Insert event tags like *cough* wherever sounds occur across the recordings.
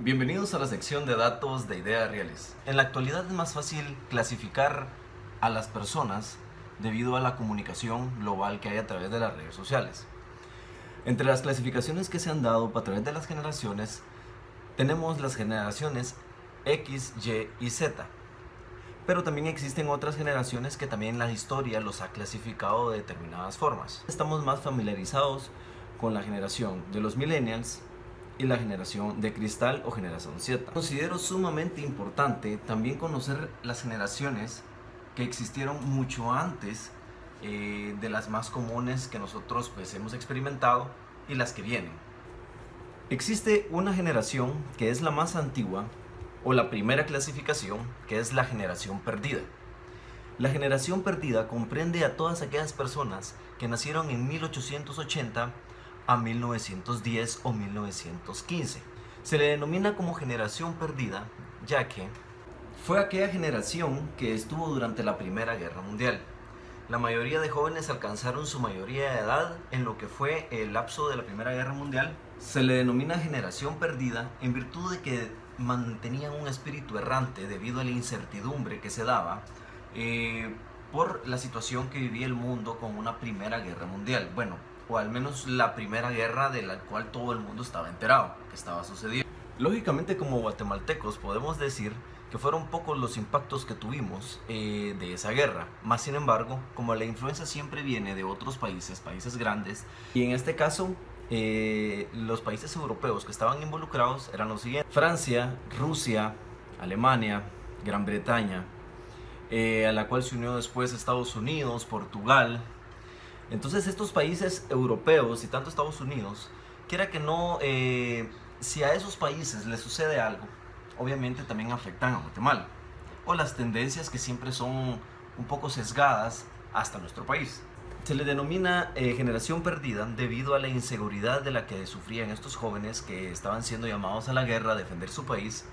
Bienvenidos a la sección de datos de ideas reales. En la actualidad es más fácil clasificar a las personas debido a la comunicación global que hay a través de las redes sociales. Entre las clasificaciones que se han dado a través de las generaciones, tenemos las generaciones X, Y y Z. Pero también existen otras generaciones que también la historia los ha clasificado de determinadas formas. Estamos más familiarizados con la generación de los millennials, y la generación de cristal o generación Z. Considero sumamente importante también conocer las generaciones que existieron mucho antes eh, de las más comunes que nosotros pues hemos experimentado y las que vienen. Existe una generación que es la más antigua o la primera clasificación que es la generación perdida. La generación perdida comprende a todas aquellas personas que nacieron en 1880 a 1910 o 1915. Se le denomina como generación perdida ya que fue aquella generación que estuvo durante la Primera Guerra Mundial. La mayoría de jóvenes alcanzaron su mayoría de edad en lo que fue el lapso de la Primera Guerra Mundial. Se le denomina generación perdida en virtud de que mantenían un espíritu errante debido a la incertidumbre que se daba eh, por la situación que vivía el mundo con una Primera Guerra Mundial. Bueno, o al menos la primera guerra de la cual todo el mundo estaba enterado que estaba sucediendo. Lógicamente como guatemaltecos podemos decir que fueron pocos los impactos que tuvimos eh, de esa guerra. Más sin embargo, como la influencia siempre viene de otros países, países grandes, y en este caso eh, los países europeos que estaban involucrados eran los siguientes. Francia, Rusia, Alemania, Gran Bretaña, eh, a la cual se unió después Estados Unidos, Portugal, entonces estos países europeos y tanto Estados Unidos, quiera que no, eh, si a esos países les sucede algo, obviamente también afectan a Guatemala. O las tendencias que siempre son un poco sesgadas hasta nuestro país. Se le denomina eh, generación perdida debido a la inseguridad de la que sufrían estos jóvenes que estaban siendo llamados a la guerra a defender su país.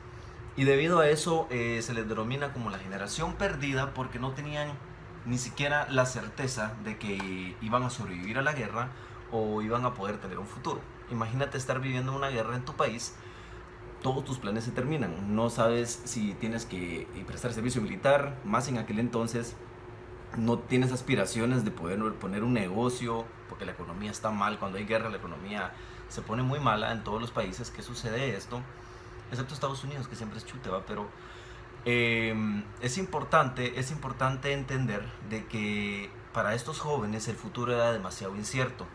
Y debido a eso eh, se les denomina como la generación perdida porque no tenían ni siquiera la certeza de que iban a sobrevivir a la guerra o iban a poder tener un futuro. Imagínate estar viviendo una guerra en tu país, todos tus planes se terminan, no sabes si tienes que prestar servicio militar, más en aquel entonces no tienes aspiraciones de poder poner un negocio, porque la economía está mal, cuando hay guerra la economía se pone muy mala en todos los países que sucede esto, excepto Estados Unidos que siempre es chute, pero Em, es, importante, es importante entender de que para estos jóvenes el futuro era demasiado incierto.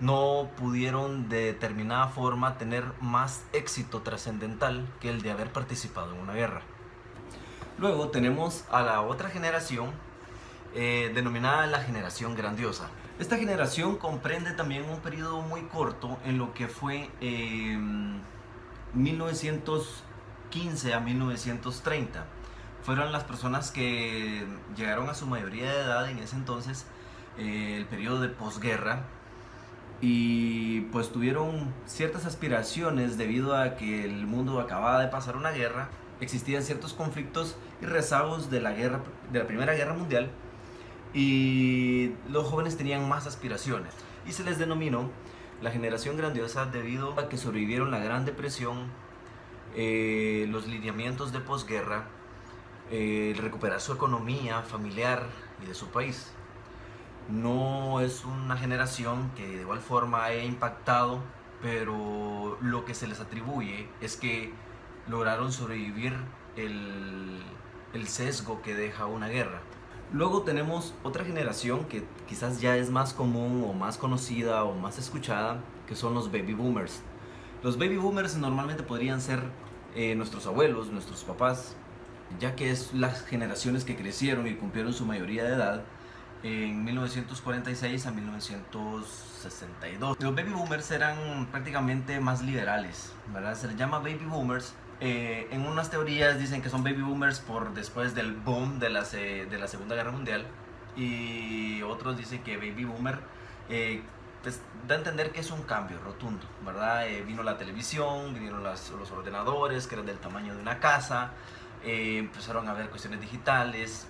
No pudieron de determinada forma tener más éxito trascendental que el de haber participado en una guerra. Luego tenemos a la otra generación eh, denominada la generación grandiosa. Esta generación comprende también un periodo muy corto en lo que fue 1900 em, 15 a 1930. Fueron las personas que llegaron a su mayoría de edad en ese entonces, eh, el periodo de posguerra, y pues tuvieron ciertas aspiraciones debido a que el mundo acababa de pasar una guerra, existían ciertos conflictos y rezagos de la guerra de la Primera Guerra Mundial y los jóvenes tenían más aspiraciones y se les denominó la generación grandiosa debido a que sobrevivieron la Gran Depresión, eh, los lineamientos de posguerra, eh, recuperar su economía familiar y de su país. No es una generación que de igual forma haya impactado, pero lo que se les atribuye es que lograron sobrevivir el, el sesgo que deja una guerra. Luego tenemos otra generación que quizás ya es más común o más conocida o más escuchada, que son los baby boomers. Los baby boomers normalmente podrían ser eh, nuestros abuelos, nuestros papás, ya que es las generaciones que crecieron y cumplieron su mayoría de edad en 1946 a 1962. Los baby boomers eran prácticamente más liberales, ¿verdad? Se les llama baby boomers. Eh, en unas teorías dicen que son baby boomers por después del boom de la, de la Segunda Guerra Mundial y otros dicen que baby boomer eh, pues, da a entender que es un cambio rotundo, ¿verdad? Eh, vino la televisión, vinieron los ordenadores que eran del tamaño de una casa, eh, empezaron a ver cuestiones digitales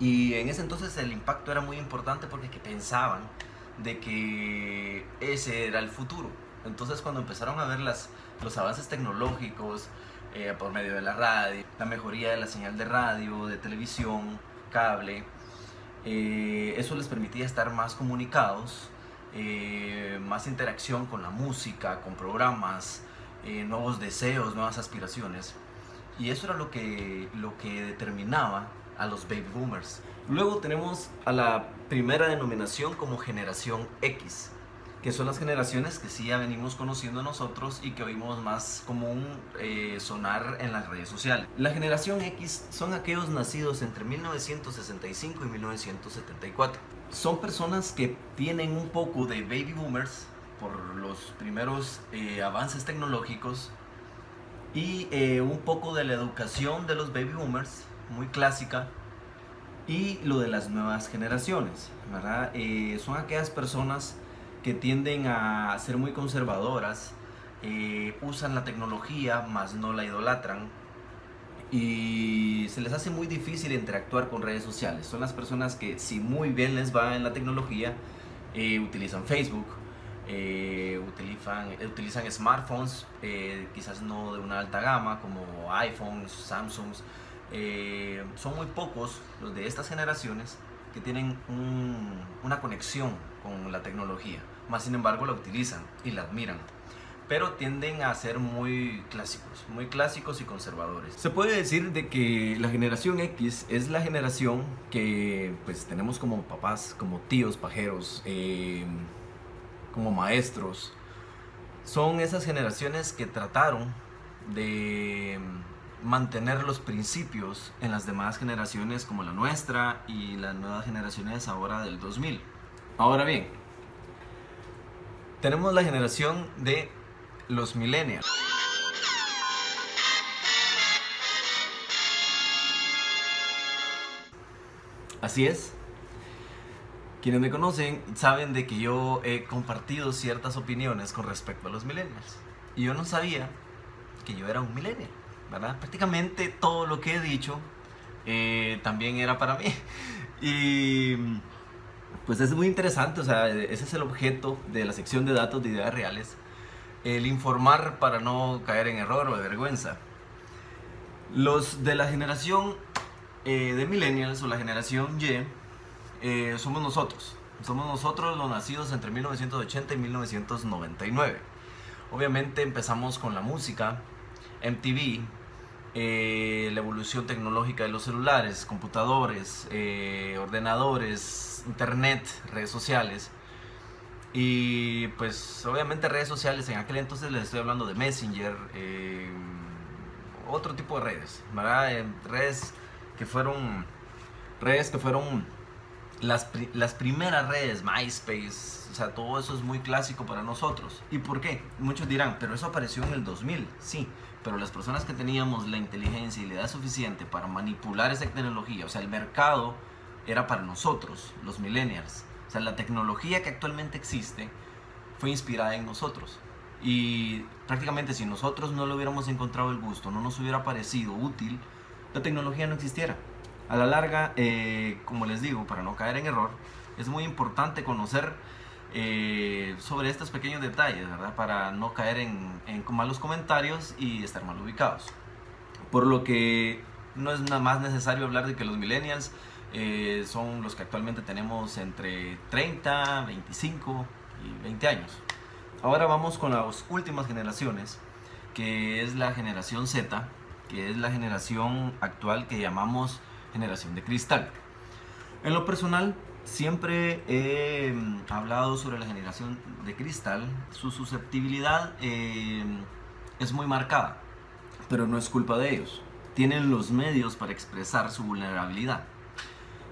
y en ese entonces el impacto era muy importante porque que pensaban de que ese era el futuro, Entonces cuando empezaron a ver las, los avances tecnológicos eh, por medio de la radio, la mejoría de la señal de radio, de televisión, cable, eh, eso les permitía estar más comunicados, eh, más interacción con la música, con programas, nuevos deseos, nuevas aspiraciones. Y eso era lo que, lo que determinaba a los baby boomers. Luego tenemos a la primera denominación como generación X, que son las generaciones que sí ya venimos conociendo nosotros y que oímos más común eh, sonar en las redes sociales. La generación X son aquellos nacidos entre 1965 y 1974. Son personas que tienen un poco de baby boomers por los primeros eh, avances tecnológicos y eh, un poco de la educación de los baby boomers, muy clásica, y lo de las nuevas generaciones, ¿verdad? Eh, son aquellas personas que tienden a ser muy conservadoras, eh, usan la tecnología, más no la idolatran, y se les hace muy difícil interactuar con redes sociales. Son las personas que si muy bien les va en la tecnología, eh, utilizan Facebook, utilizan, utilizan smartphones, quizás no de una alta gama, como iPhones, Samsungs, eh, son muy pocos los de estas generaciones que tienen una conexión con la tecnología, más sin embargo la utilizan y la admiran pero tienden a ser muy clásicos, muy clásicos y conservadores. Se puede decir de que la generación X es la generación que pues tenemos como papás, como tíos pajeros, eh, como maestros. Son esas generaciones que trataron de mantener los principios en las demás generaciones como la nuestra y las nuevas generaciones ahora del 2000. Ahora bien, tenemos la generación de los millennials. Así es. Quienes me conocen saben de que yo he compartido ciertas opiniones con respecto a los millennials. Y yo no sabía que yo era un millennial. Prácticamente todo lo que he dicho eh, también era para mí. *laughs* Y pues es muy interesante, o sea, ese es el objeto de la sección de datos de ideas reales, el informar para no caer en error o de vergüenza. Los de la generación eh, de millennials o la generación Y eh, somos nosotros. Somos nosotros los nacidos entre 1980 y 1999. Obviamente empezamos con la música, MTV, eh, la evolución tecnológica de los celulares, computadores, eh, ordenadores, internet, redes sociales. Y pues obviamente redes sociales, en aquel entonces les estoy hablando de Messenger, eh, otro tipo de redes, ¿verdad? redes que fueron, redes que fueron las, las primeras redes, MySpace, o sea, todo eso es muy clásico para nosotros. ¿Y por qué? Muchos dirán, pero eso apareció en el 2000, sí, pero las personas que teníamos la inteligencia y la edad suficiente para manipular esa tecnología, o sea, el mercado era para nosotros, los millennials. O sea, la tecnología que actualmente existe fue inspirada en nosotros. Y prácticamente si nosotros no le hubiéramos encontrado el gusto, no nos hubiera parecido útil, la tecnología no existiera. A la larga, eh, como les digo, para no caer en error, es muy importante conocer eh, sobre estos pequeños detalles, ¿verdad? Para no caer en, malos comentarios y estar mal ubicados. Por lo que no es nada más necesario hablar de que los millennials eh, son los que actualmente tenemos entre 30, 25 y 20 años. Ahora vamos con las últimas generaciones, que es la generación Z, que es la generación actual que llamamos generación de cristal. En lo personal, Siempre he mm, hablado sobre la generación de cristal. Su susceptibilidad em, es muy marcada, pero no es culpa de ellos. Tienen los medios para expresar su vulnerabilidad.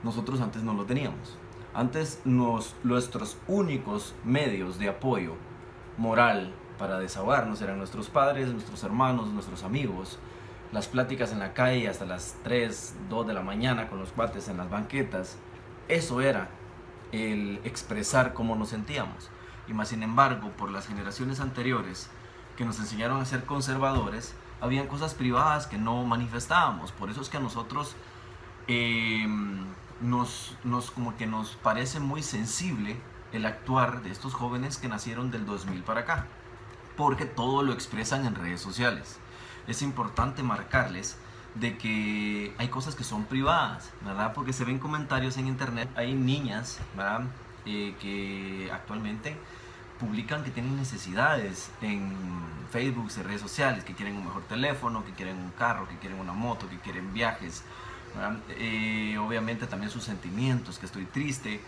Nosotros antes no lo teníamos. Antes nuestros únicos medios de apoyo moral para desahogarnos eran nuestros padres, nuestros hermanos, nuestros amigos, las pláticas en la calle hasta las 3, 2 de la mañana con los cuates en las banquetas, eso era el expresar cómo nos sentíamos. Y más sin embargo, por las generaciones anteriores que nos enseñaron a ser conservadores, habían cosas privadas que no manifestábamos. Por eso es que a nosotros em, nos, nos, como que nos parece muy sensible el actuar de estos jóvenes que nacieron del 2000 para acá. porque todo lo expresan en redes sociales. Es importante marcarles de que hay cosas que son privadas, ¿verdad? Porque se ven comentarios en internet, hay niñas, ¿verdad? Eh, que actualmente publican que tienen necesidades en Facebook, en redes sociales, que quieren un mejor teléfono, que quieren un carro, que quieren una moto, que quieren viajes. Eh, obviamente también sus sentimientos, que estoy triste.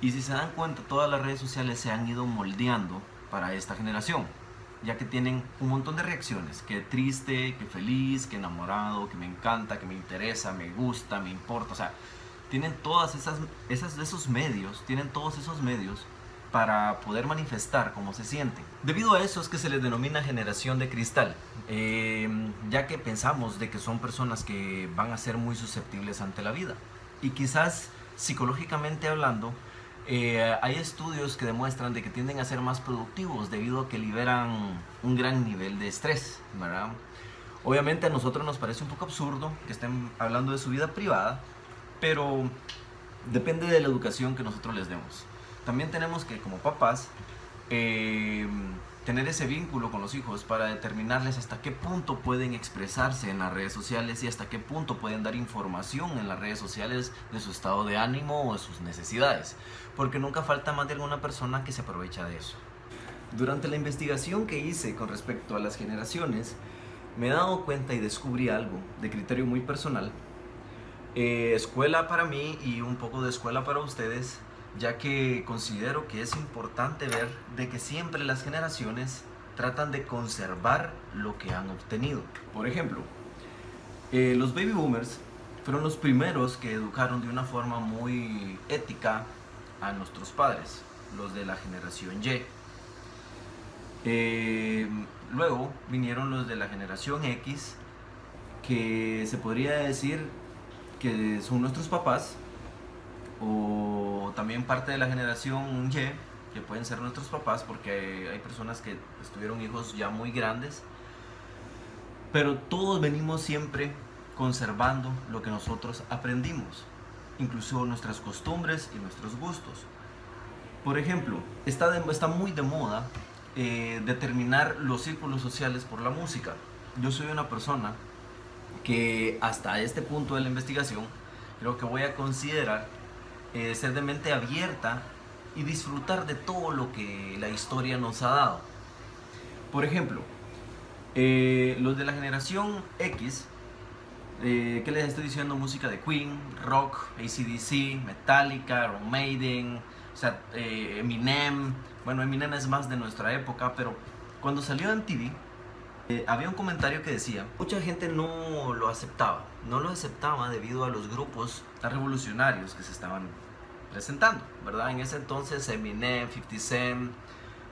Y si se dan cuenta, todas las redes sociales se han ido moldeando para esta generación, ya que tienen un montón de reacciones, que triste, que feliz, que enamorado, que me encanta, que me interesa, me gusta, me importa. O sea, tienen todas esas, esos medios, tienen todos esos medios para poder manifestar cómo se sienten. Debido a eso es que se les denomina generación de cristal, eh, ya que pensamos de que son personas que van a ser muy susceptibles ante la vida. Y quizás psicológicamente hablando, eh, hay estudios que demuestran de que tienden a ser más productivos debido a que liberan un gran nivel de estrés, ¿verdad? Obviamente a nosotros nos parece un poco absurdo que estén hablando de su vida privada, pero depende de la educación que nosotros les demos también tenemos que como papás eh, tener ese vínculo con los hijos para determinarles hasta qué punto pueden expresarse en las redes sociales y hasta qué punto pueden dar información en las redes sociales de su estado de ánimo o de sus necesidades. Porque nunca falta más de alguna persona que se aprovecha de eso. Durante la investigación que hice con respecto a las generaciones, me he dado cuenta y descubrí algo de criterio muy personal. Eh, escuela para mí y un poco de escuela para ustedes ya que considero que es importante ver de que siempre las generaciones tratan de conservar lo que han obtenido. Por ejemplo, eh, los baby boomers fueron los primeros que educaron de una forma muy ética a nuestros padres, los de la generación Y. Eh, luego vinieron los de la generación X, que se podría decir que son nuestros papás, o también parte de la generación Y, que pueden ser nuestros papás, porque hay personas que tuvieron hijos ya muy grandes, pero todos venimos siempre conservando lo que nosotros aprendimos, incluso nuestras costumbres y nuestros gustos. Por ejemplo, está, está muy de moda eh, determinar los círculos sociales por la música. Yo soy una persona que hasta este punto de la investigación creo que voy a considerar eh, ser de mente abierta y disfrutar de todo lo que la historia nos ha dado. Por ejemplo, eh, los de la generación X, eh, que les estoy diciendo? Música de Queen, rock, ACDC, Metallica, Iron Maiden, o sea, Eminem. Bueno, Eminem es más de nuestra época, pero cuando salió en TV, había un comentario que decía, mucha gente no lo aceptaba, no lo aceptaba debido a los grupos revolucionarios que se estaban presentando, ¿verdad? En ese entonces Eminem, 50 Cent,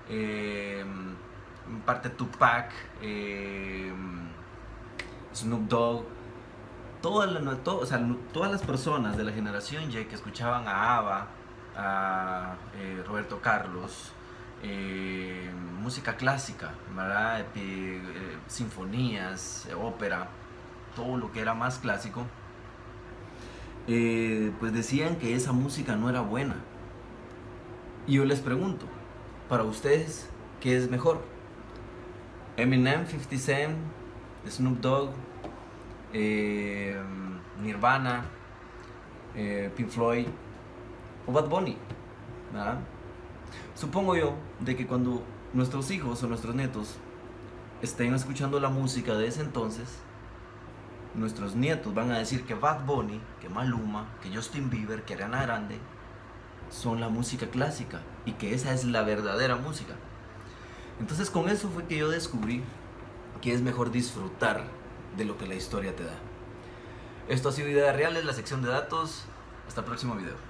eh, parte Tupac, eh, Snoop Dogg, todas las personas de la generación Y que escuchaban a ABBA, a eh, Roberto Carlos, música clásica, ¿verdad? sinfonías, ópera, todo lo que era más clásico, eh, pues decían que esa música no era buena. Y yo les pregunto, para ustedes, ¿qué es mejor? Eminem, 50 Cent, Snoop Dogg, eh, Nirvana, eh, Pink Floyd o Bad Bunny. Supongo yo de que cuando nuestros hijos o nuestros nietos estén escuchando la música de ese entonces, nuestros nietos van a decir que Bad Bunny, que Maluma, que Justin Bieber, que Ariana Grande son la música clásica y que esa es la verdadera música. Entonces con eso fue que yo descubrí que es mejor disfrutar de lo que la historia te da. Esto ha sido Ideas Reales, la sección de datos. Hasta el próximo video.